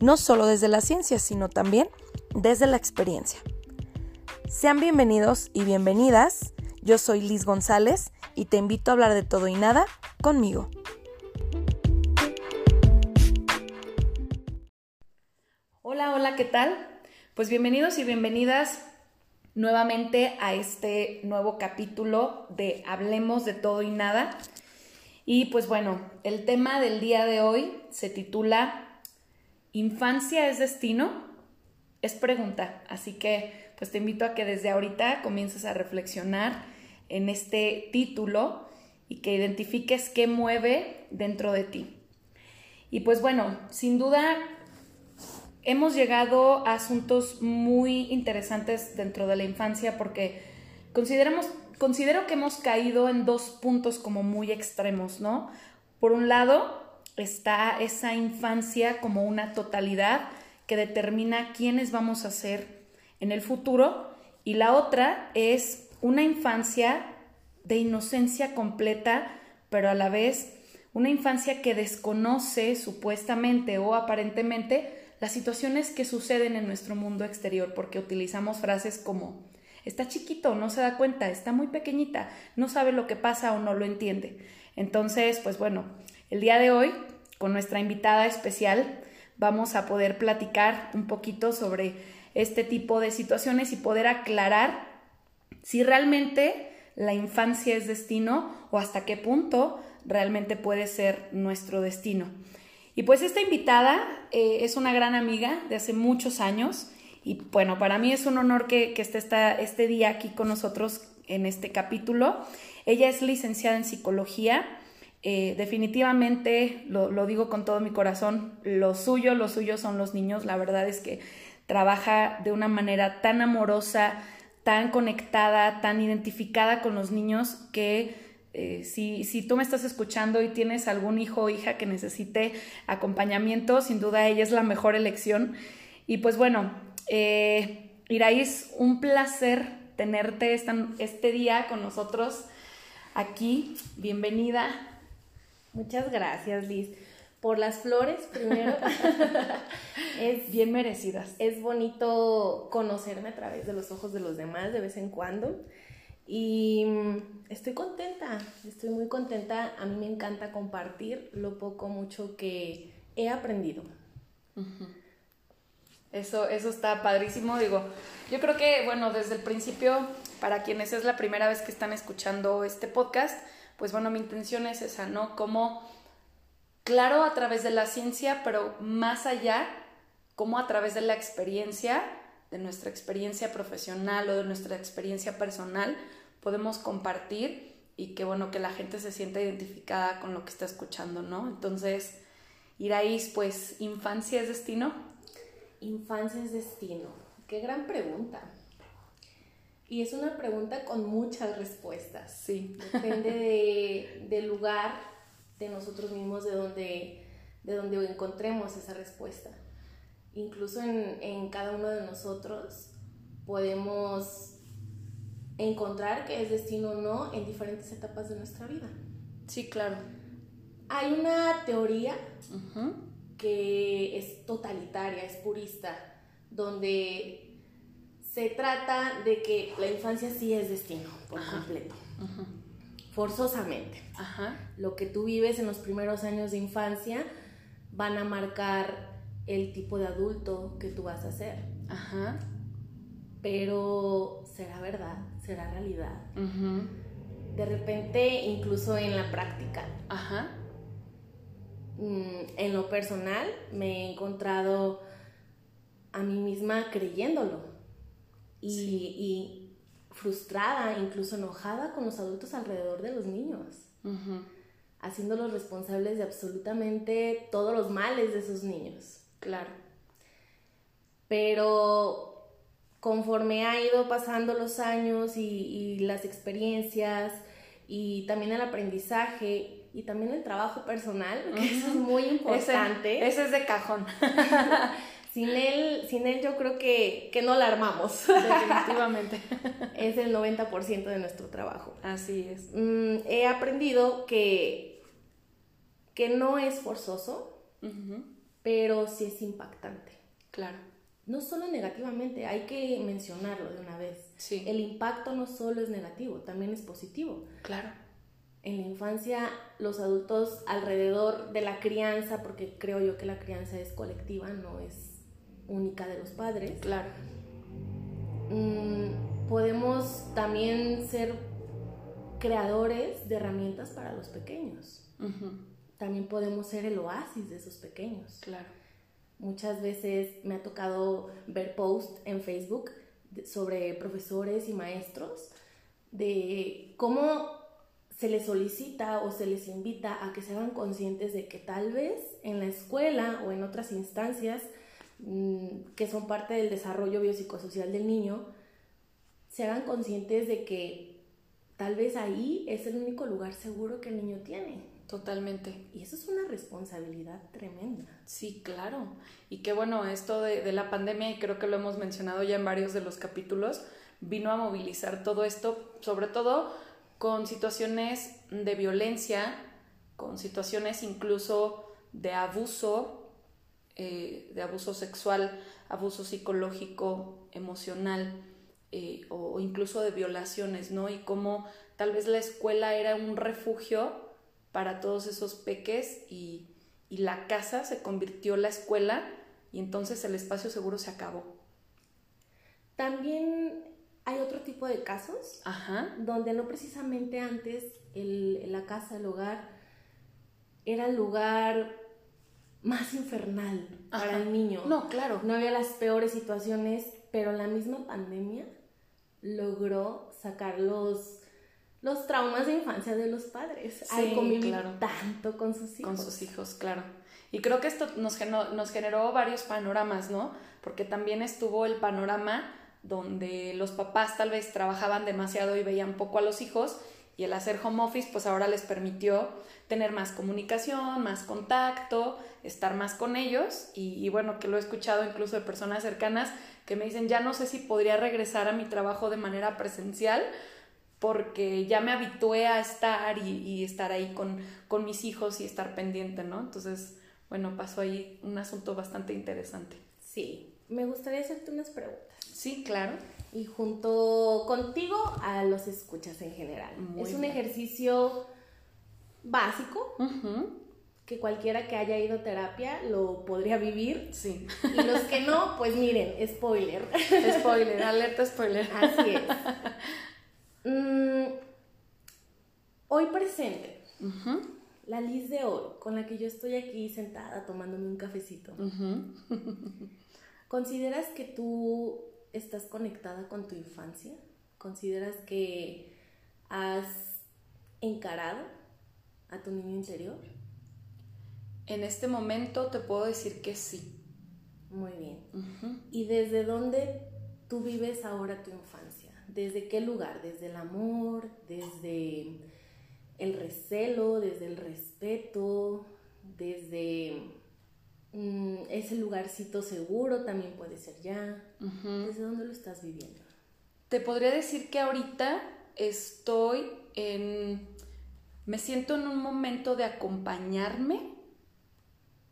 no solo desde la ciencia, sino también desde la experiencia. Sean bienvenidos y bienvenidas. Yo soy Liz González y te invito a hablar de todo y nada conmigo. Hola, hola, ¿qué tal? Pues bienvenidos y bienvenidas nuevamente a este nuevo capítulo de Hablemos de todo y nada. Y pues bueno, el tema del día de hoy se titula ¿Infancia es destino? Es pregunta, así que pues te invito a que desde ahorita comiences a reflexionar en este título y que identifiques qué mueve dentro de ti. Y pues bueno, sin duda hemos llegado a asuntos muy interesantes dentro de la infancia porque consideramos, considero que hemos caído en dos puntos como muy extremos, ¿no? Por un lado está esa infancia como una totalidad que determina quiénes vamos a ser en el futuro y la otra es una infancia de inocencia completa, pero a la vez una infancia que desconoce supuestamente o aparentemente las situaciones que suceden en nuestro mundo exterior, porque utilizamos frases como está chiquito, no se da cuenta, está muy pequeñita, no sabe lo que pasa o no lo entiende. Entonces, pues bueno, el día de hoy, con nuestra invitada especial, vamos a poder platicar un poquito sobre este tipo de situaciones y poder aclarar si realmente la infancia es destino o hasta qué punto realmente puede ser nuestro destino. Y pues esta invitada eh, es una gran amiga de hace muchos años y bueno, para mí es un honor que, esté este día aquí con nosotros en este capítulo. Ella es licenciada en psicología. Eh, definitivamente, lo, lo digo con todo mi corazón, lo suyo, lo suyo son los niños. La verdad es que trabaja de una manera tan amorosa, tan conectada, tan identificada con los niños que eh, si, si, tú me estás escuchando y tienes algún hijo o hija que necesite acompañamiento, sin duda ella es la mejor elección. Y pues bueno, eh, Iraís, un placer tenerte este día con nosotros aquí. Bienvenida. Muchas gracias, Liz. Por las flores, primero. es bien merecidas. Es bonito conocerme a través de los ojos de los demás de vez en cuando. Y mm, estoy contenta, estoy muy contenta. A mí me encanta compartir lo poco, mucho que he aprendido. Eso, eso está padrísimo. Digo, yo creo que, bueno, desde el principio, para quienes es la primera vez que están escuchando este podcast, pues bueno, mi intención es esa, ¿no? Como, claro, a través de la ciencia, pero más allá, como a través de la experiencia, de nuestra experiencia profesional o de nuestra experiencia personal, podemos compartir y que bueno, que la gente se sienta identificada con lo que está escuchando, ¿no? Entonces, Iraís, pues, ¿infancia es destino? Infancia es destino. Qué gran pregunta. Y es una pregunta con muchas respuestas. Sí. Depende de, del lugar, de nosotros mismos, de donde, de donde encontremos esa respuesta. Incluso en, en cada uno de nosotros podemos encontrar que es destino o no en diferentes etapas de nuestra vida. Sí, claro. Hay una teoría que es totalitaria, es purista, donde se trata de que la infancia sí es destino por completo. Forzosamente. Lo que tú vives en los primeros años de infancia van a marcar el tipo de adulto que tú vas a ser. Ajá. Pero será verdad será realidad. De repente, incluso en la práctica. Ajá. Mm, en lo personal, me he encontrado a mí misma creyéndolo. Y, frustrada, incluso enojada con los adultos alrededor de los niños. Haciéndolos responsables de absolutamente todos los males de esos niños. Claro. Pero conforme ha ido pasando los años y, las experiencias y también el aprendizaje y también el trabajo personal, que eso es muy importante. ese es de cajón. Sin él, sin él yo creo que, que no la armamos. Definitivamente. es el 90% de nuestro trabajo. Así es. Mm, he aprendido que, que no es forzoso, pero sí es impactante. Claro. No solo negativamente, hay que mencionarlo de una vez. Sí. El impacto no solo es negativo, también es positivo. Claro. En la infancia, los adultos alrededor de la crianza, porque creo yo que la crianza es colectiva, no es única de los padres. Claro. Mm, podemos también ser creadores de herramientas para los pequeños. También podemos ser el oasis de esos pequeños. Claro. Muchas veces me ha tocado ver posts en Facebook sobre profesores y maestros de cómo se les solicita o se les invita a que se hagan conscientes de que tal vez en la escuela o en otras instancias que son parte del desarrollo biopsicosocial del niño, se hagan conscientes de que tal vez ahí es el único lugar seguro que el niño tiene. Totalmente. Y eso es una responsabilidad tremenda. Sí, claro. Y qué bueno, esto de, de, la pandemia, y creo que lo hemos mencionado ya en varios de los capítulos, vino a movilizar todo esto, sobre todo con situaciones de violencia, con situaciones incluso de abuso eh, de abuso sexual, abuso psicológico, emocional eh, o, incluso de violaciones, ¿no? Y cómo tal vez la escuela era un refugio para todos esos peques y, y la casa se convirtió la escuela y entonces el espacio seguro se acabó. También hay otro tipo de casos Ajá. donde no precisamente antes el, la casa, el hogar, era el lugar más infernal para el niño. No, claro. No había las peores situaciones, pero la misma pandemia logró sacar los, los traumas de infancia de los padres. Sí, claro. tanto con sus hijos. Con sus hijos, claro. Y creo que esto nos generó, nos generó varios panoramas, ¿no? Porque también estuvo el panorama donde los papás tal vez trabajaban demasiado y veían poco a los hijos y el hacer home office pues ahora les permitió tener más comunicación, más contacto, estar más con ellos y, bueno, que lo he escuchado incluso de personas cercanas que me dicen, ya no sé si podría regresar a mi trabajo de manera presencial porque ya me habitué a estar y, estar ahí con, con, mis hijos y estar pendiente, ¿no? Entonces, bueno, pasó ahí un asunto bastante interesante. Sí, me gustaría hacerte unas preguntas. Sí, claro. Y junto contigo a los escuchas en general. es un ejercicio básico que cualquiera que haya ido a terapia lo podría vivir. Sí. Y los que no, pues miren, spoiler. Spoiler, alerta spoiler. Así es. Mm, hoy presente. La Liz de Oro, con la que yo estoy aquí sentada tomándome un cafecito. ¿Consideras que tú estás conectada con tu infancia? ¿Consideras que has encarado a tu niño interior? En este momento te puedo decir que sí. Muy bien. ¿Y desde dónde tú vives ahora tu infancia? ¿Desde qué lugar? ¿Desde el amor? ¿Desde el recelo? ¿Desde el respeto? ¿Desde mm, ese lugarcito seguro también puede ser ya? ¿Desde dónde lo estás viviendo? Te podría decir que ahorita estoy en me siento en un momento de acompañarme,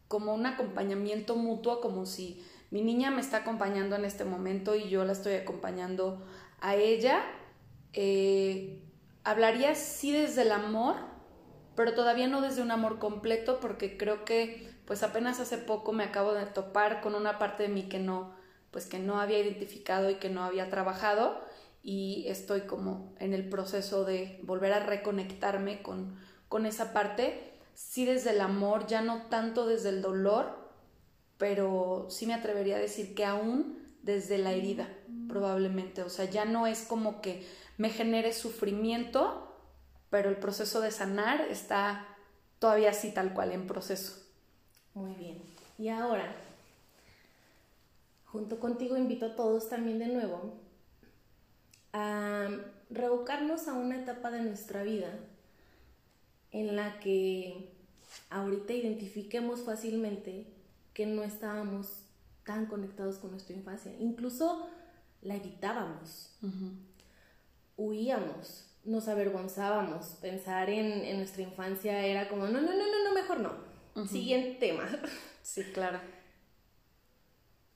como un acompañamiento mutuo, como si mi niña me está acompañando en este momento y yo la estoy acompañando a ella. Eh, hablaría sí desde el amor, pero todavía no desde un amor completo, porque creo que pues apenas hace poco me acabo de topar con una parte de mí que no, pues que no había identificado y que no había trabajado y estoy como en el proceso de volver a reconectarme con, con esa parte, sí desde el amor, ya no tanto desde el dolor, pero sí me atrevería a decir que aún desde la herida, probablemente, o sea, ya no es como que me genere sufrimiento, pero el proceso de sanar está todavía así tal cual en proceso. Muy bien. Y ahora, junto contigo invito a todos también de nuevo a revocarnos a una etapa de nuestra vida en la que ahorita identifiquemos fácilmente que no estábamos tan conectados con nuestra infancia. Incluso la evitábamos, huíamos, nos avergonzábamos. Pensar en, nuestra infancia era como, no, no, no, no, no mejor no. Siguiente tema. Sí, claro.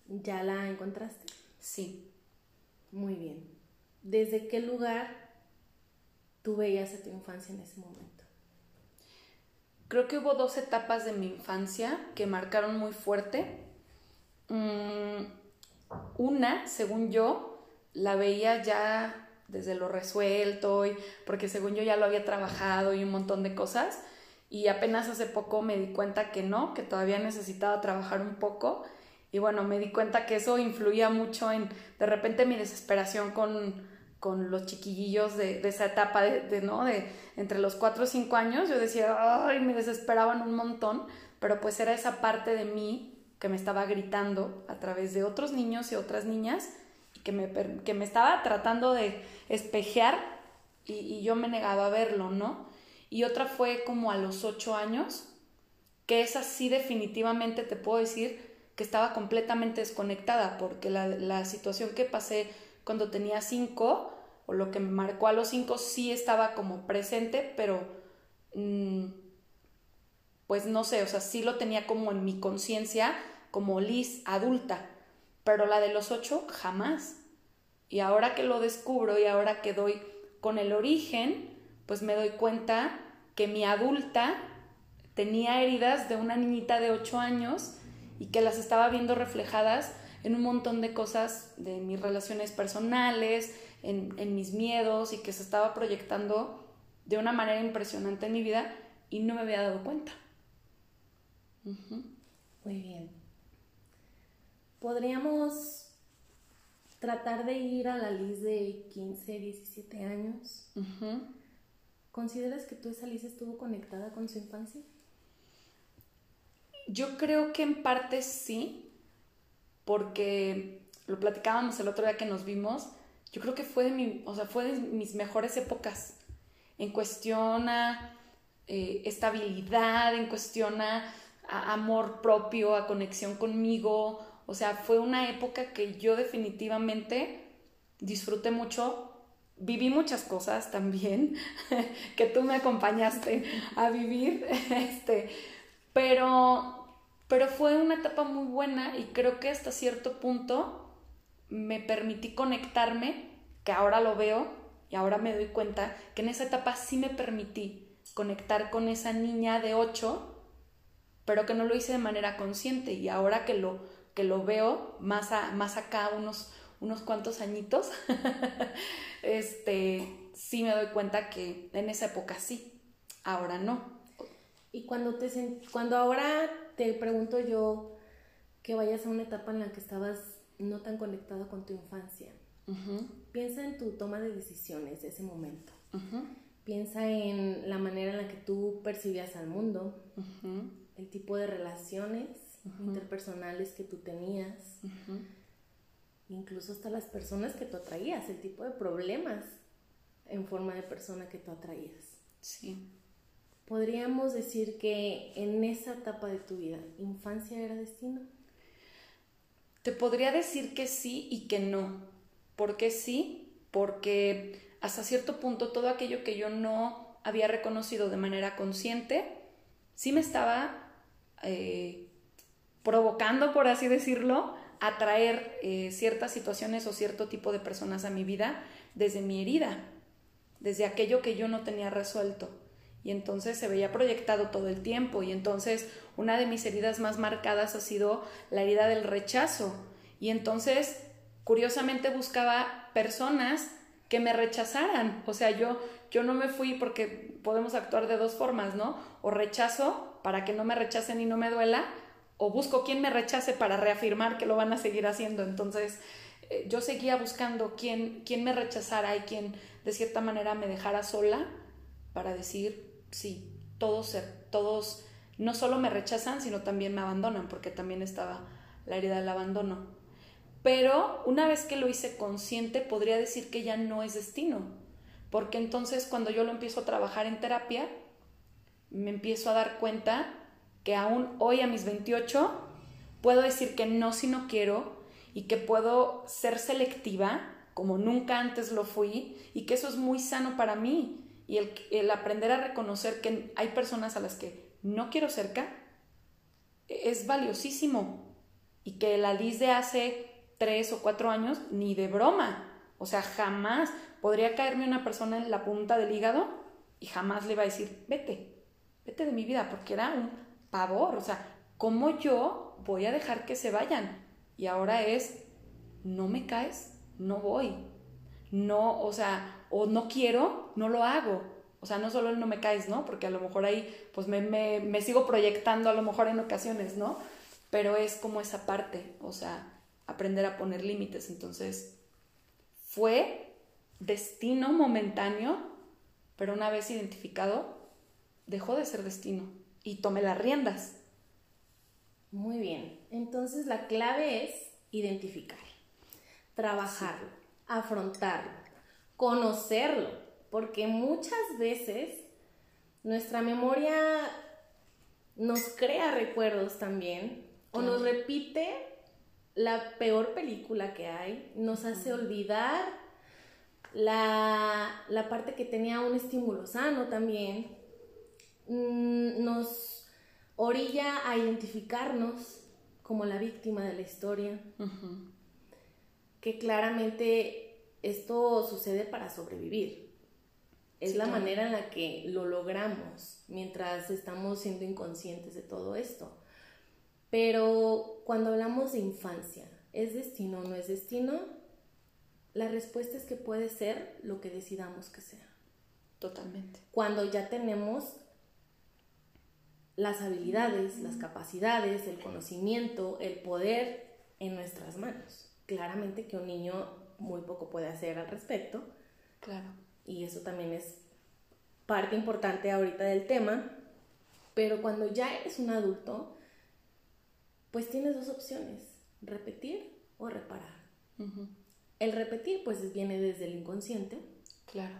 ¿Ya la encontraste? Sí. Muy bien. ¿Desde qué lugar tú veías a tu infancia en ese momento? Creo que hubo dos etapas de mi infancia que marcaron muy fuerte. Mm, una, según yo, la veía ya desde lo resuelto, y, porque según yo ya lo había trabajado y un montón de cosas. Y apenas hace poco me di cuenta que no, que todavía necesitaba trabajar un poco. Y bueno, me di cuenta que eso influía mucho en, de repente, mi desesperación con, con los chiquillillos de, esa etapa de, ¿no? De entre los 4 o 5 años. Yo decía, ay, me desesperaban un montón, pero pues era esa parte de mí que me estaba gritando a través de otros niños y otras niñas y que me, que me estaba tratando de espejear y, yo me negaba a verlo, ¿no? Y otra fue como a los ocho años, que esa sí definitivamente te puedo decir que estaba completamente desconectada porque la, la situación que pasé cuando tenía cinco o lo que me marcó a los cinco sí estaba como presente, pero... Mmm, pues no sé, o sea, sí lo tenía como en mi conciencia, como Liz adulta, pero la de los ocho jamás. Y ahora que lo descubro y ahora que doy con el origen, pues me doy cuenta que mi adulta tenía heridas de una niñita de ocho años y que las estaba viendo reflejadas en un montón de cosas de mis relaciones personales, en, en mis miedos y que se estaba proyectando de una manera impresionante en mi vida y no me había dado cuenta. Muy bien. Podríamos tratar de ir a la Liz de 15, 17 años. ¿Consideras que tú esa Liz estuvo conectada con su infancia? Yo creo que en parte sí, porque lo platicábamos el otro día que nos vimos. Yo creo que fue de, mi, o sea, fue de mis mejores épocas en cuestión a eh, estabilidad, en cuestión a a amor propio, a conexión conmigo. O sea, fue una época que yo definitivamente disfruté mucho. Viví muchas cosas también que tú me acompañaste a vivir, este, pero, pero fue una etapa muy buena y creo que hasta cierto punto me permití conectarme, que ahora lo veo y ahora me doy cuenta que en esa etapa sí me permití conectar con esa niña de 8 pero que no lo hice de manera consciente y ahora que lo, que lo veo más, más acá, unos, unos cuantos añitos, este, sí me doy cuenta que en esa época sí, ahora no. Y cuando, te, cuando ahora te pregunto yo que vayas a una etapa en la que estabas no tan conectado con tu infancia, piensa en tu toma de decisiones de ese momento. Piensa en la manera en la que tú percibías al mundo, el tipo de relaciones interpersonales que tú tenías, incluso hasta las personas que tú atraías, el tipo de problemas en forma de persona que tú atraías. Sí. Podríamos decir que en esa etapa de tu vida, infancia era destino. Te podría decir que sí y que no. ¿Por qué sí? Porque hasta cierto punto todo aquello que yo no había reconocido de manera consciente, sí me estaba eh, provocando, por así decirlo, atraer eh, ciertas situaciones o cierto tipo de personas a mi vida desde mi herida, desde aquello que yo no tenía resuelto. Y entonces se veía proyectado todo el tiempo. Y entonces una de mis heridas más marcadas ha sido la herida del rechazo. Y entonces, curiosamente, buscaba personas que me rechazaran. O sea, yo, yo no me fui porque podemos actuar de dos formas, ¿no? O rechazo para que no me rechacen y no me duela, o busco quien me rechace para reafirmar que lo van a seguir haciendo. Entonces, eh, yo seguía buscando quién, quién me rechazara y quién de cierta manera me dejara sola para decir, sí, todos, todos no solo me rechazan, sino también me abandonan, porque también estaba la herida del abandono. Pero una vez que lo hice consciente, podría decir que ya no es destino. Porque entonces cuando yo lo empiezo a trabajar en terapia, me empiezo a dar cuenta que aún hoy a mis 28 puedo decir que no si no quiero y que puedo ser selectiva como nunca antes lo fui y que eso es muy sano para mí. Y el, aprender a reconocer que hay personas a las que no quiero cerca es valiosísimo y que la Liz de hace tres o cuatro años ni de broma. O sea, jamás podría caerme una persona en la punta del hígado y jamás le iba a decir, vete, vete de mi vida, porque era un pavor. O sea, ¿cómo yo voy a dejar que se vayan? Y ahora es, no me caes, no voy. No, o sea, o no quiero, no lo hago. O sea, no solo el no me caes, ¿no? Porque a lo mejor ahí, pues me, me, me sigo proyectando a lo mejor en ocasiones, ¿no? Pero es como esa parte, o sea, aprender a poner límites. Entonces, fue destino momentáneo, pero una vez identificado, dejó de ser destino y tomé las riendas. Muy bien, entonces la clave es identificar, trabajarlo, afrontarlo, conocerlo, porque muchas veces nuestra memoria nos crea recuerdos también o nos repite la peor película que hay, nos hace olvidar la, la parte que tenía un estímulo sano también, mm, nos orilla a identificarnos como la víctima de la historia, que claramente esto sucede para sobrevivir. Es la manera en la que lo logramos mientras estamos siendo inconscientes de todo esto. Pero cuando hablamos de infancia, ¿es destino o no es destino? La respuesta es que puede ser lo que decidamos que sea. Totalmente. Cuando ya tenemos las habilidades, las capacidades, el conocimiento, el poder en nuestras manos. Claramente que un niño muy poco puede hacer al respecto. Claro. Y eso también es parte importante ahorita del tema. Pero cuando ya eres un adulto, pues tienes dos opciones, repetir o reparar. El repetir pues viene desde el inconsciente. Claro.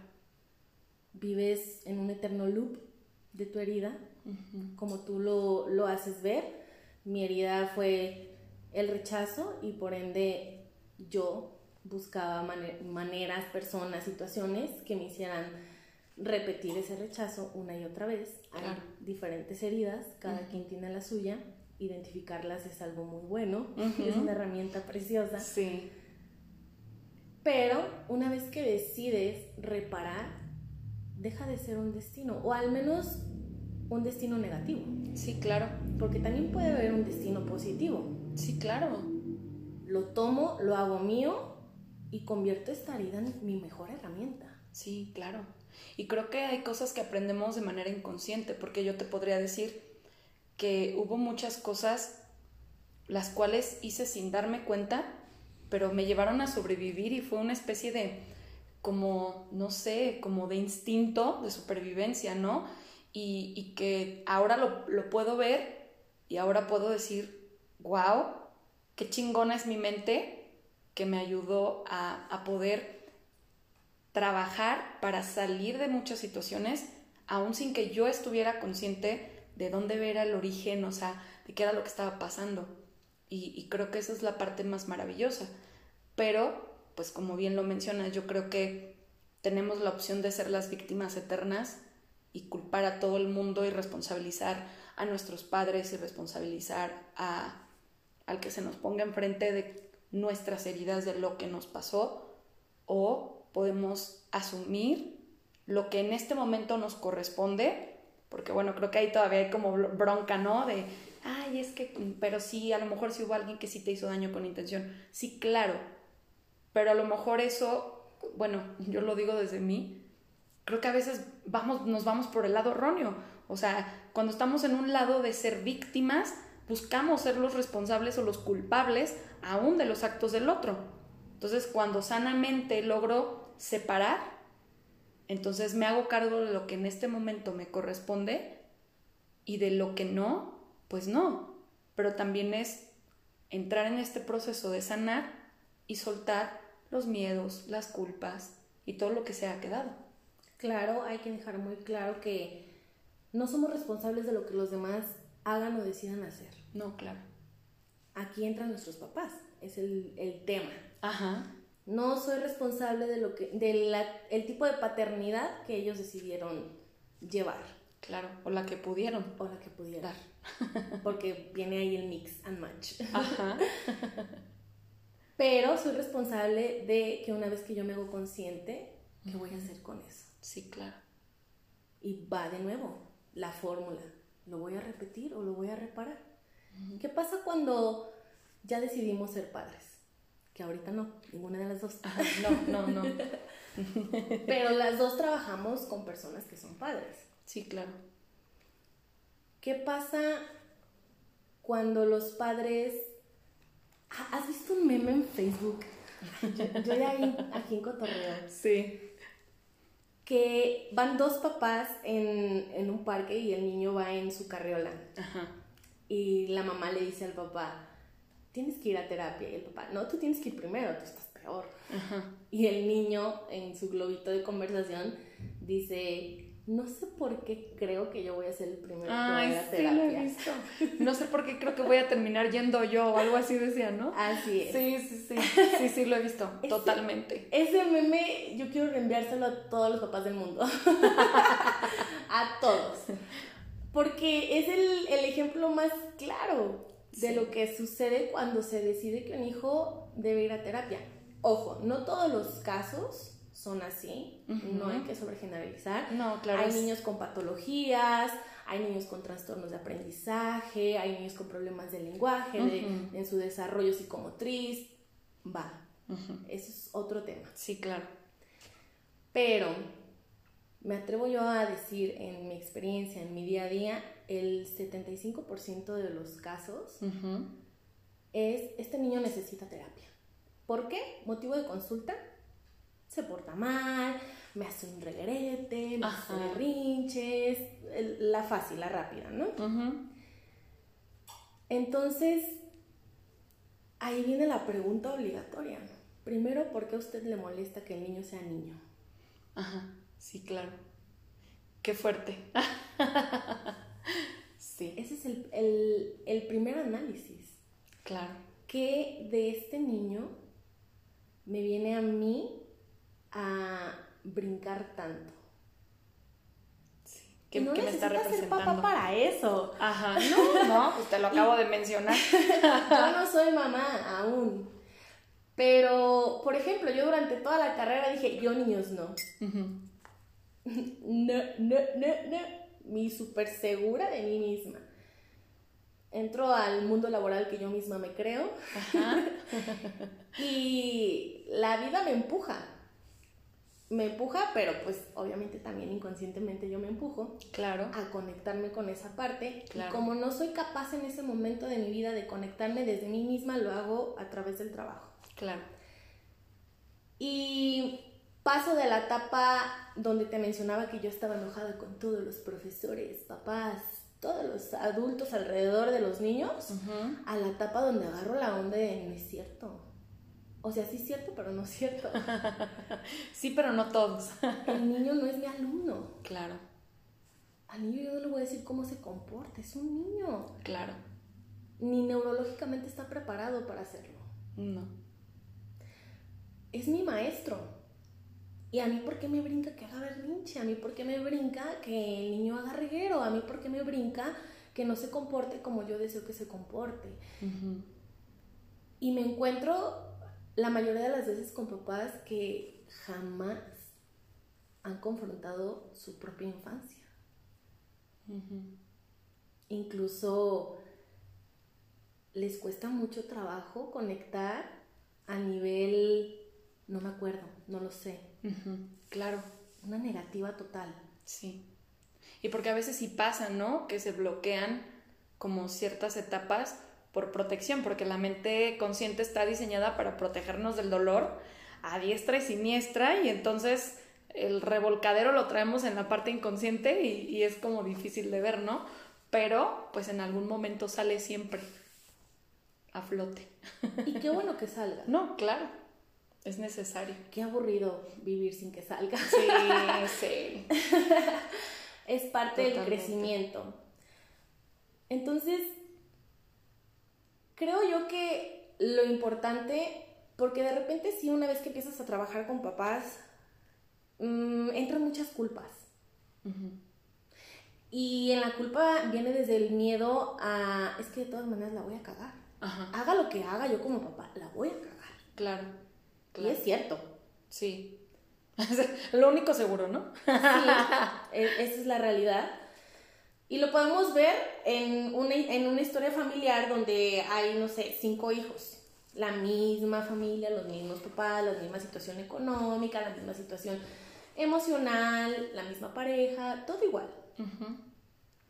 Vives en un eterno loop de tu herida, como tú lo, lo haces ver. Mi herida fue el rechazo y por ende yo buscaba maneras, personas, situaciones que me hicieran repetir ese rechazo una y otra vez. Hay diferentes heridas, cada quien tiene la suya identificarlas es algo muy bueno, es una herramienta preciosa. Sí. Pero una vez que decides reparar, deja de ser un destino, o al menos un destino negativo. Sí, claro. Porque también puede haber un destino positivo. Sí, claro. Lo tomo, lo hago mío y convierto esta herida en mi mejor herramienta. Sí, claro. Y creo que hay cosas que aprendemos de manera inconsciente, porque yo te podría decir, que hubo muchas cosas las cuales hice sin darme cuenta, pero me llevaron a sobrevivir y fue una especie de como, no sé, como de instinto de supervivencia, ¿no? Y, que ahora lo, puedo ver y ahora puedo decir, wow, qué chingona es mi mente que me ayudó a, a poder trabajar para salir de muchas situaciones, aún sin que yo estuviera consciente de dónde ver el origen, o sea, de qué era lo que estaba pasando. Y, creo que esa es la parte más maravillosa. Pero, pues como bien lo mencionas, yo creo que tenemos la opción de ser las víctimas eternas y culpar a todo el mundo y responsabilizar a nuestros padres y responsabilizar a, al que se nos ponga enfrente de nuestras heridas de lo que nos pasó o podemos asumir lo que en este momento nos corresponde porque bueno, creo que ahí todavía hay como bronca, ¿no? De, ay, es que, pero sí, a lo mejor sí hubo alguien que sí te hizo daño con intención. Sí, claro, pero a lo mejor eso, bueno, yo lo digo desde mí, creo que a veces vamos, nos vamos por el lado erróneo. O sea, cuando estamos en un lado de ser víctimas, buscamos ser los responsables o los culpables aún de los actos del otro. Entonces, cuando sanamente logro separar, entonces me hago cargo de lo que en este momento me corresponde y de lo que no, pues no. Pero también es entrar en este proceso de sanar y soltar los miedos, las culpas y todo lo que se ha quedado. Claro, hay que dejar muy claro que no somos responsables de lo que los demás hagan o decidan hacer. No, claro. Aquí entran nuestros papás, es el, el tema. Ajá. No soy responsable de lo que, del el tipo de paternidad que ellos decidieron llevar. Claro, o la que pudieron. O la que pudieran. Porque viene ahí el mix and match. Ajá. Pero soy responsable de que una vez que yo me hago consciente, ¿qué voy a hacer con eso? Sí, claro. Y va de nuevo la fórmula. ¿Lo voy a repetir o lo voy a reparar? ¿Qué pasa cuando ya decidimos ser padres? Que ahorita no, ninguna de las dos. no, no, no. Pero las dos trabajamos con personas que son padres. Sí, claro. ¿Qué pasa cuando los padres... ¿Has visto un meme en Facebook? Yo, ya ahí, aquí en Cotorreo. Sí. Que van dos papás en, en un parque y el niño va en su carriola. Ajá. Y la mamá le dice al papá, tienes que ir a terapia. Y el papá, no, tú tienes que ir primero, tú estás peor. Ajá. Y el niño, en su globito de conversación, dice, no sé por qué creo que yo voy a ser el primero que vaya Ay, a sí, terapia. lo he visto. No sé por qué creo que voy a terminar yendo yo o algo así decía, ¿no? Así es. Sí, sí, sí. Sí, sí, lo he visto. Ese- Totalmente. Ese meme yo quiero reenviárselo a todos los papás del mundo. a todos. Porque es el, el ejemplo más claro de Sí. lo que sucede cuando se decide que un hijo debe ir a terapia. Ojo, no todos los casos son así, no hay que sobregeneralizar. No, claro. hay es- niños con patologías, hay niños con trastornos de aprendizaje, hay niños con problemas de lenguaje, de- en su desarrollo psicomotriz. Va, eso es otro tema. Sí, claro. Pero me atrevo yo a decir en mi experiencia, en mi día a día, el 75% de los casos es este niño necesita terapia. ¿Por qué? Motivo de consulta. Se porta mal, me hace un reguerete, me hace Ajá. berrinches, el- la fácil, la rápida, ¿no? Entonces, ahí viene la pregunta obligatoria. Primero, ¿por qué a usted le molesta que el niño sea niño? Ajá. Sí, claro. Qué fuerte. sí, Ese es el, el- el primer análisis. claro. ¿Qué de este niño me viene a mí a brincar tanto? ¿Qué, no qué me está necesitas ser papá representando? para eso. Ajá. No, no, pues te lo acabo de mencionar. Yo no soy mamá aún. Pero, por ejemplo, yo durante toda la carrera dije, yo niños no. No, no, no, no. Mi súper segura de mí misma. Entro al mundo laboral que yo misma me creo Ajá. y la vida me empuja. Me empuja, pero pues obviamente también inconscientemente yo me empujo Claro. a conectarme con esa parte. Claro. Y como no soy capaz en ese momento de mi vida de conectarme desde mí misma, lo hago a través del trabajo. Claro. Y paso de la etapa donde te mencionaba que yo estaba enojada con todos los profesores, papás, todos los adultos alrededor de los niños, a la etapa donde agarro la onda de no es cierto. O sea, sí es cierto, pero no es cierto. Sí, pero no todos. El niño no es mi alumno. Claro, Al niño yo no le voy a decir cómo se comporta, es un niño. claro. Ni neurológicamente está preparado para hacerlo. No. es mi maestro. Y a mí, ¿por qué me brinca que haga berrinche? A mí, ¿por qué me brinca que el niño haga reguero? A mí, ¿por qué me brinca que no se comporte como yo deseo que se comporte? Y me encuentro la mayoría de las veces con papás que jamás han confrontado su propia infancia. Incluso les cuesta mucho trabajo conectar a nivel, no me acuerdo, no lo sé. Claro, una negativa total. sí. Y porque a veces sí pasa, ¿no? Que se bloquean como ciertas etapas por protección, porque la mente consciente está diseñada para protegernos del dolor a diestra y siniestra y entonces el revolcadero lo traemos en la parte inconsciente y, y es como difícil de ver, ¿no? Pero pues en algún momento sale siempre a flote. Y qué bueno que salga. No, claro, es necesario. Qué aburrido vivir sin que salga. Sí, sí. es parte del crecimiento. Entonces, creo yo que lo importante, porque de repente sí, una vez que empiezas a trabajar con papás, mm, entran muchas culpas. Y en la culpa viene desde el miedo a, es que de todas maneras la voy a cagar. Haga lo que haga yo como papá, la voy a cagar. Claro. Y es cierto. Sí. lo único seguro, ¿no? sí, e, esa es la realidad. Y lo podemos ver en una, en una historia familiar donde hay, no sé, cinco hijos. La misma familia, los mismos papás, la misma situación económica, la misma situación emocional, la misma pareja, todo igual.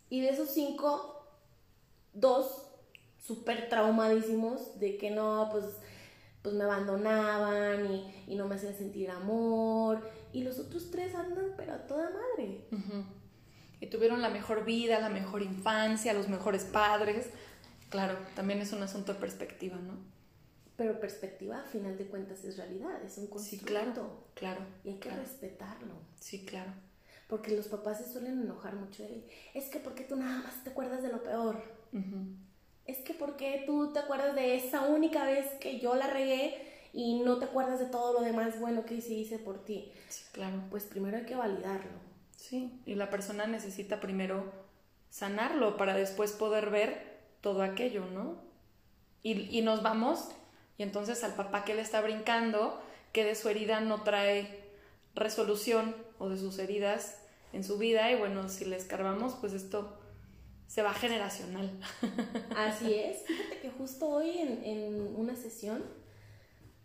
Y de esos cinco, dos súper traumadísimos de que no, pues, pues me abandonaban y, no me hacían sentir amor. Y los otros tres andan, pero a toda madre. Y tuvieron la mejor vida, la mejor infancia, los mejores padres. Claro, también es un asunto de perspectiva, ¿no? Pero perspectiva, a final de cuentas, es realidad, es un constructo. Sí, claro, claro. Y hay que respetarlo. Sí, claro. Porque los papás se suelen enojar mucho de, es que porque tú nada más te acuerdas de lo peor. Es que porque tú te acuerdas de esa única vez que yo la regué y no te acuerdas de todo lo demás bueno que hice, hice por ti. Sí, claro. Pues primero hay que validarlo. Sí, y la persona necesita primero sanarlo para después poder ver todo aquello, ¿no? Y, y nos vamos, y entonces al papá que le está brincando, que de su herida no trae resolución o de sus heridas en su vida y bueno, si le escarbamos, pues esto se va generacional. Así es. Fíjate que justo hoy en, una sesión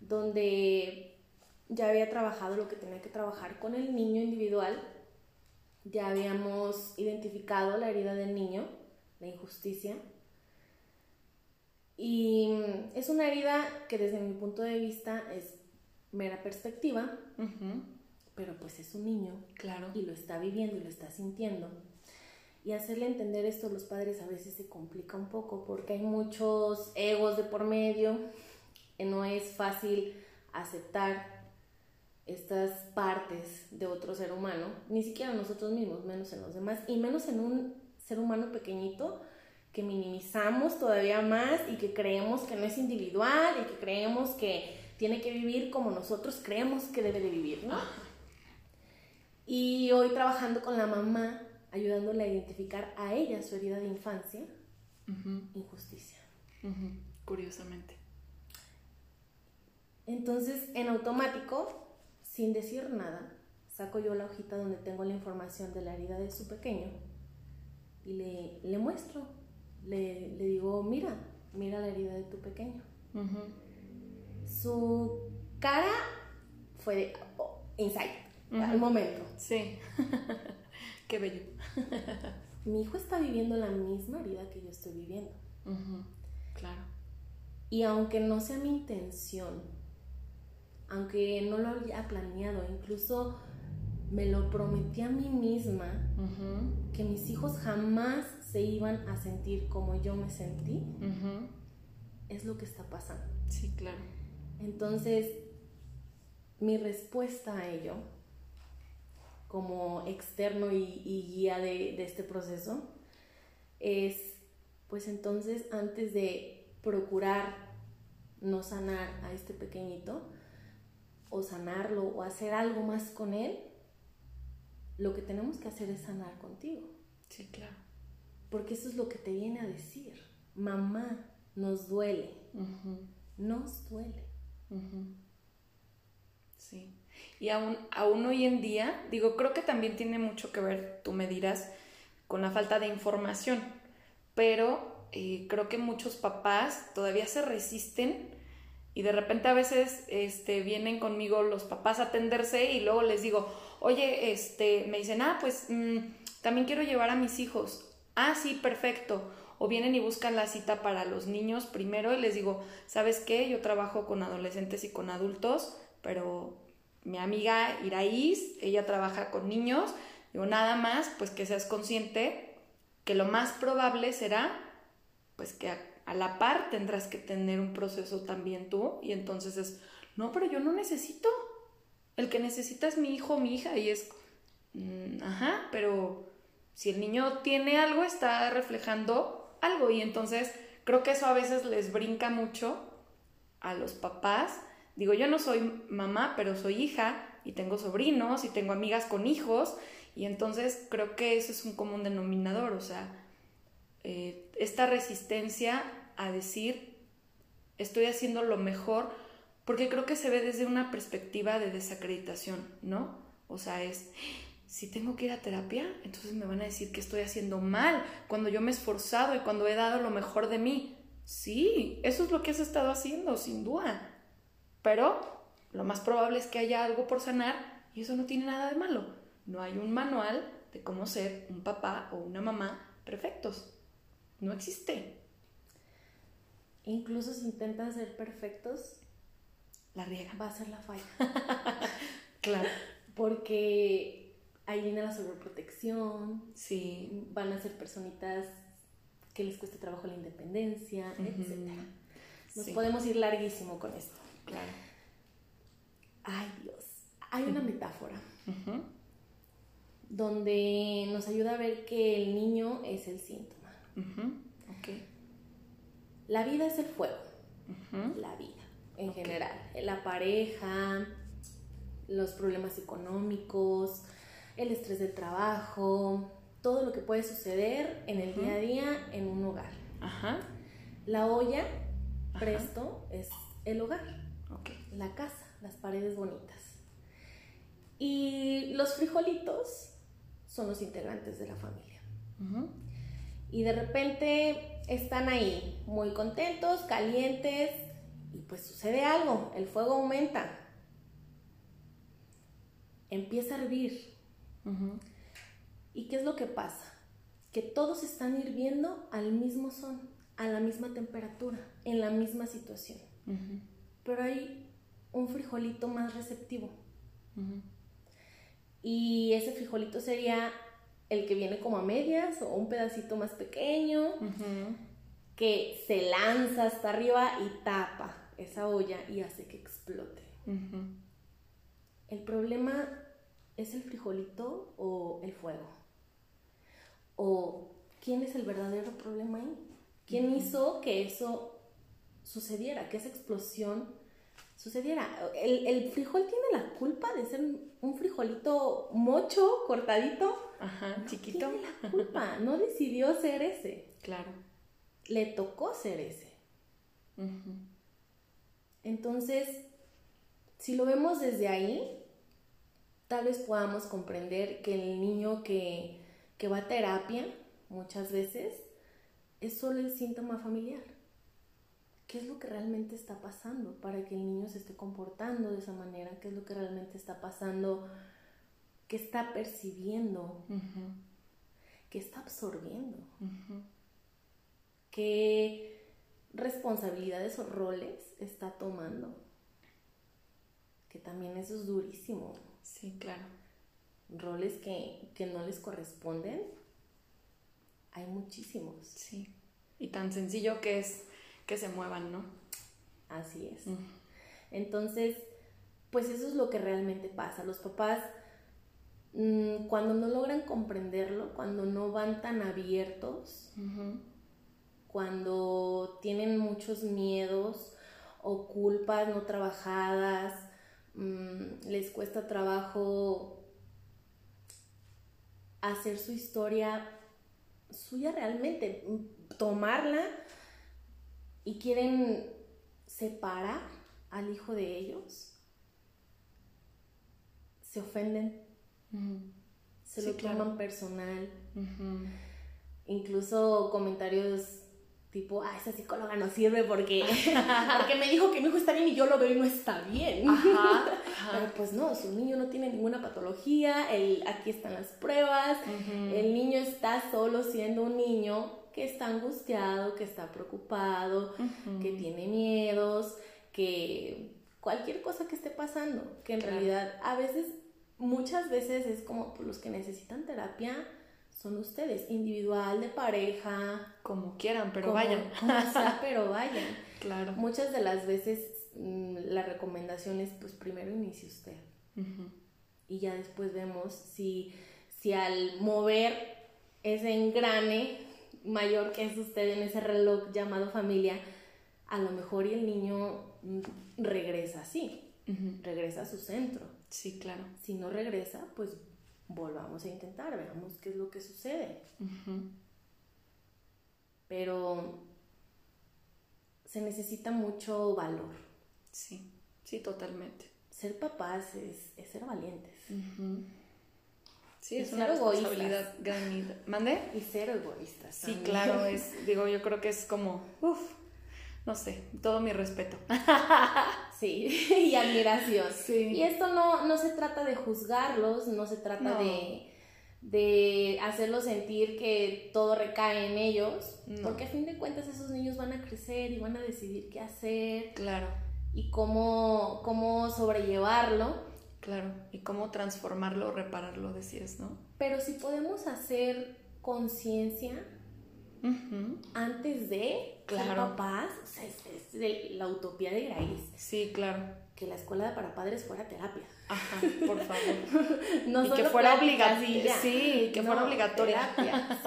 donde ya había trabajado lo que tenía que trabajar con el niño individual, ya habíamos identificado la herida del niño, la injusticia. Y es una herida que desde mi punto de vista es mera perspectiva, pero pues es un niño. Claro. Y lo está viviendo y lo está sintiendo. Y hacerle entender esto a los padres a veces se complica un poco porque hay muchos egos de por medio. No es fácil aceptar estas partes de otro ser humano, ni siquiera nosotros mismos, menos en los demás, y menos en un ser humano pequeñito que minimizamos todavía más y que creemos que no es individual y que creemos que tiene que vivir como nosotros creemos que debe de vivir, ¿no? Y hoy trabajando con la mamá, ayudándole a identificar a ella su herida de infancia, injusticia. Curiosamente. Entonces, en automático, sin decir nada, saco yo la hojita donde tengo la información de la herida de su pequeño y le, le muestro, le, le, digo, mira, mira la herida de tu pequeño. Su cara fue de oh, insight al momento. Sí, qué bello. Mi hijo está viviendo la misma herida que yo estoy viviendo. Claro. Y aunque no sea mi intención, aunque no lo haya planeado, incluso me lo prometí a mí misma, que mis hijos jamás se iban a sentir como yo me sentí, es lo que está pasando. Sí, claro. Entonces, mi respuesta a ello como externo y, guía de, este proceso, es pues entonces antes de procurar no sanar a este pequeñito o sanarlo o hacer algo más con él, lo que tenemos que hacer es sanar contigo. Sí, claro. Porque eso es lo que te viene a decir. Mamá, nos duele. Nos duele. Sí. Y aún, aún hoy en día, digo, creo que también tiene mucho que ver, tú me dirás, con la falta de información, pero eh, creo que muchos papás todavía se resisten y de repente a veces este, vienen conmigo los papás a atenderse y luego les digo, oye, este, me dicen, ah, pues mm, también quiero llevar a mis hijos. Ah, sí, perfecto. O vienen y buscan la cita para los niños primero y les digo, ¿sabes qué? Yo trabajo con adolescentes y con adultos, pero mi amiga Iraís, ella trabaja con niños, digo, nada más, pues que seas consciente que lo más probable será, pues que a la par tendrás que tener un proceso también tú y entonces es, no, pero yo no necesito. El que necesita es mi hijo mi hija y es, mm, ajá, pero si el niño tiene algo está reflejando algo y entonces creo que eso a veces les brinca mucho a los papás. Digo, yo no soy mamá, pero soy hija y tengo sobrinos y tengo amigas con hijos y entonces creo que eso es un común denominador, o sea, eh, esta resistencia a decir estoy haciendo lo mejor, porque creo que se ve desde una perspectiva de desacreditación, ¿no? O sea, es, si tengo que ir a terapia, entonces me van a decir que estoy haciendo mal, cuando yo me he esforzado y cuando he dado lo mejor de mí. Sí, eso es lo que has estado haciendo, sin duda. Pero lo más probable es que haya algo por sanar y eso no tiene nada de malo. No hay un manual de cómo ser un papá o una mamá perfectos. No existe. Incluso si intentan ser perfectos, la riega. Va a ser la falla. claro. Porque ahí viene la sobreprotección. Sí. Van a ser personitas que les cueste trabajo la independencia, etc. Nos podemos ir larguísimo con esto. Claro. Ay, Dios. Hay una metáfora donde nos ayuda a ver que el niño es el síntoma. La vida es el fuego. La vida, en general. La pareja, los problemas económicos, el estrés del trabajo, todo lo que puede suceder en el día a día en un hogar. La olla, presto, es el hogar. La casa, las paredes bonitas. Y los frijolitos son los integrantes de la familia. Y de repente están ahí, muy contentos, calientes, y pues sucede algo, el fuego aumenta, empieza a hervir. ¿Y qué es lo que pasa? Que todos están hirviendo al mismo son, a la misma temperatura, en la misma situación. Pero hay un frijolito más receptivo. Y ese frijolito sería el que viene como a medias o un pedacito más pequeño, que se lanza hasta arriba y tapa esa olla y hace que explote. El problema es el frijolito o el fuego. O quién es el verdadero problema ahí. ¿Quién hizo que eso sucediera, que esa explosión sucediera. El, el, frijol tiene la culpa de ser un frijolito mocho, cortadito. Ajá, chiquito. Tiene la culpa, no decidió ser ese. Claro. Le tocó ser ese. Entonces, si lo vemos desde ahí, tal vez podamos comprender que el niño que, que va a terapia muchas veces es solo el síntoma familiar qué es lo que realmente está pasando para que el niño se esté comportando de esa manera, qué es lo que realmente está pasando, qué está percibiendo, qué está absorbiendo, qué responsabilidades o roles está tomando, que también eso es durísimo. Sí, claro. Roles que, que no les corresponden, hay muchísimos. Sí. Y tan sencillo que es que se muevan, ¿no? Así es. Entonces, pues eso es lo que realmente pasa. Los papás, cuando no logran comprenderlo, cuando no van tan abiertos, cuando tienen muchos miedos o culpas no trabajadas, mm, les cuesta trabajo hacer su historia suya realmente, tomarla y quieren separar al hijo de ellos, se ofenden, se lo toman personal. Incluso comentarios tipo, ah, esa psicóloga no sirve porque, porque me dijo que mi hijo está bien y yo lo veo y no está bien. Pero pues no, su niño no tiene ninguna patología, el, aquí están las pruebas, el niño está solo siendo un niño que está angustiado, que está preocupado, que tiene miedos, que cualquier cosa que esté pasando, que en realidad a veces, muchas veces es como los que necesitan terapia son ustedes, individual, de pareja. Como quieran, pero vayan. pero vayan. Claro. Muchas de las veces mm, la recomendación es, pues primero inicie usted. Y ya después vemos si, si al mover ese engrane mayor que es usted en ese reloj llamado familia, a lo mejor y el niño mm, regresa así, regresa a su centro. Sí, claro. Si no regresa, pues volvamos a intentar, veamos qué es lo que sucede. Pero se necesita mucho valor. Sí, sí, totalmente. Ser papás es, ser valientes. Sí, es una responsabilidad grande. ¿Mande? Y ser egoístas. Sí, claro, es, digo, yo creo que es como, uff, no sé, todo mi respeto. sí, y admiración. Sí. Y esto no, no se trata de juzgarlos, no se trata de, de hacerlos sentir que todo recae en ellos, porque a fin de cuentas esos niños van a crecer y van a decidir qué hacer. Claro. Y cómo, cómo sobrellevarlo. Claro, y cómo transformarlo, repararlo, decías, ¿no? Pero si podemos hacer conciencia antes de claro. ser papás, o sea, es, la utopía de Grace. Sí, claro. Que la escuela para padres fuera terapia. Ajá, por favor. no y que fuera obligatoria. Sí, que fuera obligatoria.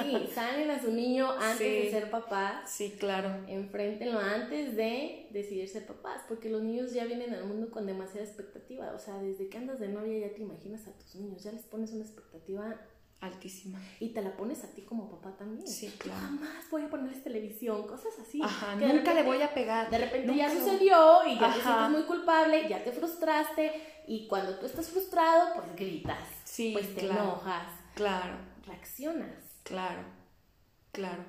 Sí, salen a su niño antes de ser papás. Sí, claro. Enfréntenlo antes de decidir ser papás, porque los niños ya vienen al mundo con demasiada expectativa. O sea, desde que andas de novia ya te imaginas a tus niños, ya les pones una expectativa altísima. Y te la pones a ti como papá también. Sí, claro. Jamás voy a ponerles televisión, cosas así. Ajá, nunca le voy a pegar. De repente ya sucedió y ya te sientes muy culpable, ya te frustraste y cuando tú estás frustrado, pues gritas. Sí, pues te enojas. Claro. Reaccionas. Claro, claro.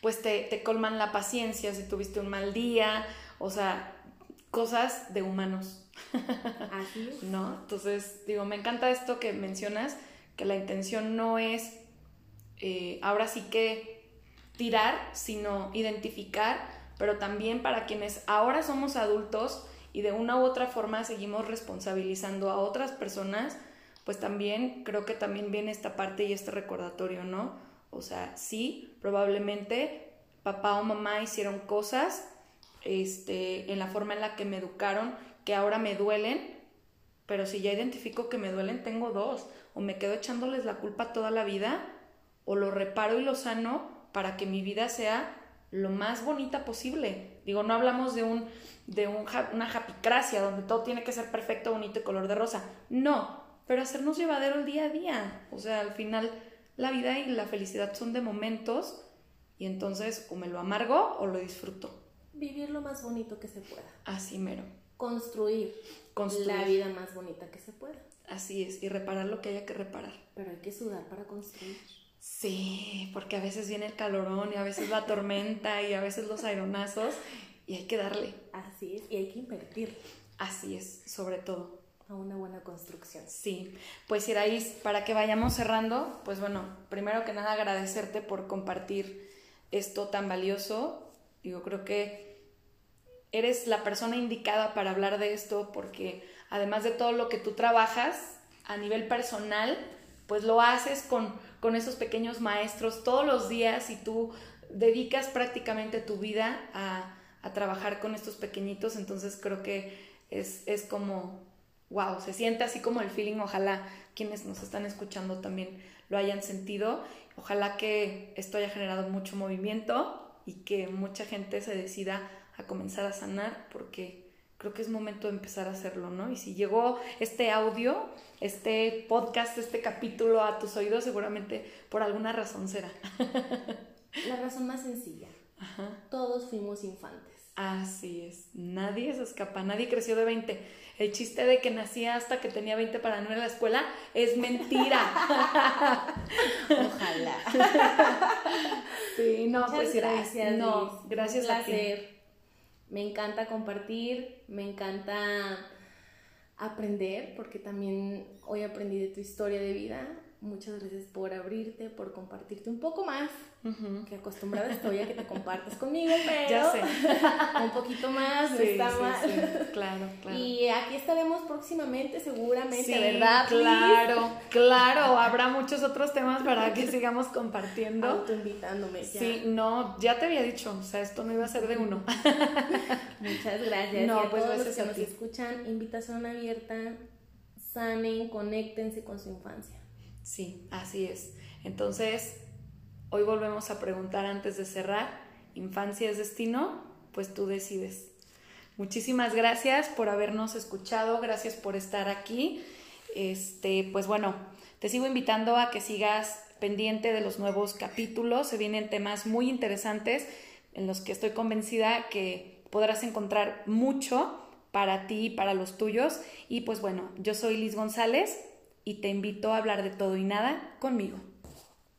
Pues te, te colman la paciencia si tuviste un mal día, o sea, cosas de humanos. Así es. ¿No? Entonces, digo, me encanta esto que mencionas que la intención no es eh, ahora sí que tirar, sino identificar, pero también para quienes ahora somos adultos y de una u otra forma seguimos responsabilizando a otras personas, pues también creo que también viene esta parte y este recordatorio, ¿no? O sea, sí, probablemente papá o mamá hicieron cosas este, en la forma en la que me educaron que ahora me duelen, pero si ya identifico que me duelen, tengo dos o me quedo echándoles la culpa toda la vida o lo reparo y lo sano para que mi vida sea lo más bonita posible. Digo, no hablamos de un de un, una japicracia donde todo tiene que ser perfecto, bonito y color de rosa. No, pero hacernos llevadero el día a día. O sea, al final la vida y la felicidad son de momentos y entonces o me lo amargo o lo disfruto. Vivir lo más bonito que se pueda. Así mero. Construir, Construir. la vida más bonita que se pueda. Así es, y reparar lo que haya que reparar. Pero hay que sudar para construir. Sí, porque a veces viene el calorón y a veces la tormenta y a veces los aeronazos y hay que darle. Así es, y hay que invertir. Así es, sobre todo. A una buena construcción. Sí, pues Iraís, para que vayamos cerrando, pues bueno, primero que nada agradecerte por compartir esto tan valioso. Yo creo que eres la persona indicada para hablar de esto porque además de todo lo que tú trabajas a nivel personal, pues lo haces con, con esos pequeños maestros todos los días y tú dedicas prácticamente tu vida a, a trabajar con estos pequeñitos, entonces creo que es, es como, wow, se siente así como el feeling, ojalá quienes nos están escuchando también lo hayan sentido, ojalá que esto haya generado mucho movimiento y que mucha gente se decida a comenzar a sanar porque creo que es momento de empezar a hacerlo, ¿no? Y si llegó este audio, este podcast, este capítulo a tus oídos, seguramente por alguna razón será. La razón más sencilla. Todos fuimos infantes. Así es. Nadie se escapa, nadie creció de 20. El chiste de que nacía hasta que tenía 20 para no ir a la escuela es mentira. Ojalá. Sí, no, pues gracias. No, gracias a ti. Me encanta compartir, me encanta aprender, porque también hoy aprendí de tu historia de vida. Muchas gracias por abrirte, por compartirte un poco más, que acostumbrada estoy a que te compartas conmigo, pero ya sé. un poquito más, no está mal. Claro, claro. Y aquí estaremos próximamente, seguramente, ¿verdad? Claro, claro. Habrá muchos otros temas para que sigamos compartiendo. Autoinvitándome. Ya. Sí, no, ya te había dicho, o sea, esto no iba a ser de uno. Muchas gracias. No, y a pues todos los que nos escuchan, invitación abierta, sanen, conéctense con su infancia. Sí, así es. Entonces, hoy volvemos a preguntar antes de cerrar, ¿infancia es destino? Pues tú decides. Muchísimas gracias por habernos escuchado, gracias por estar aquí. Este, pues bueno, te sigo invitando a que sigas pendiente de los nuevos capítulos, se vienen temas muy interesantes en los que estoy convencida que podrás encontrar mucho para ti y para los tuyos. Y pues bueno, yo soy Liz González y te invito a hablar de todo y nada conmigo.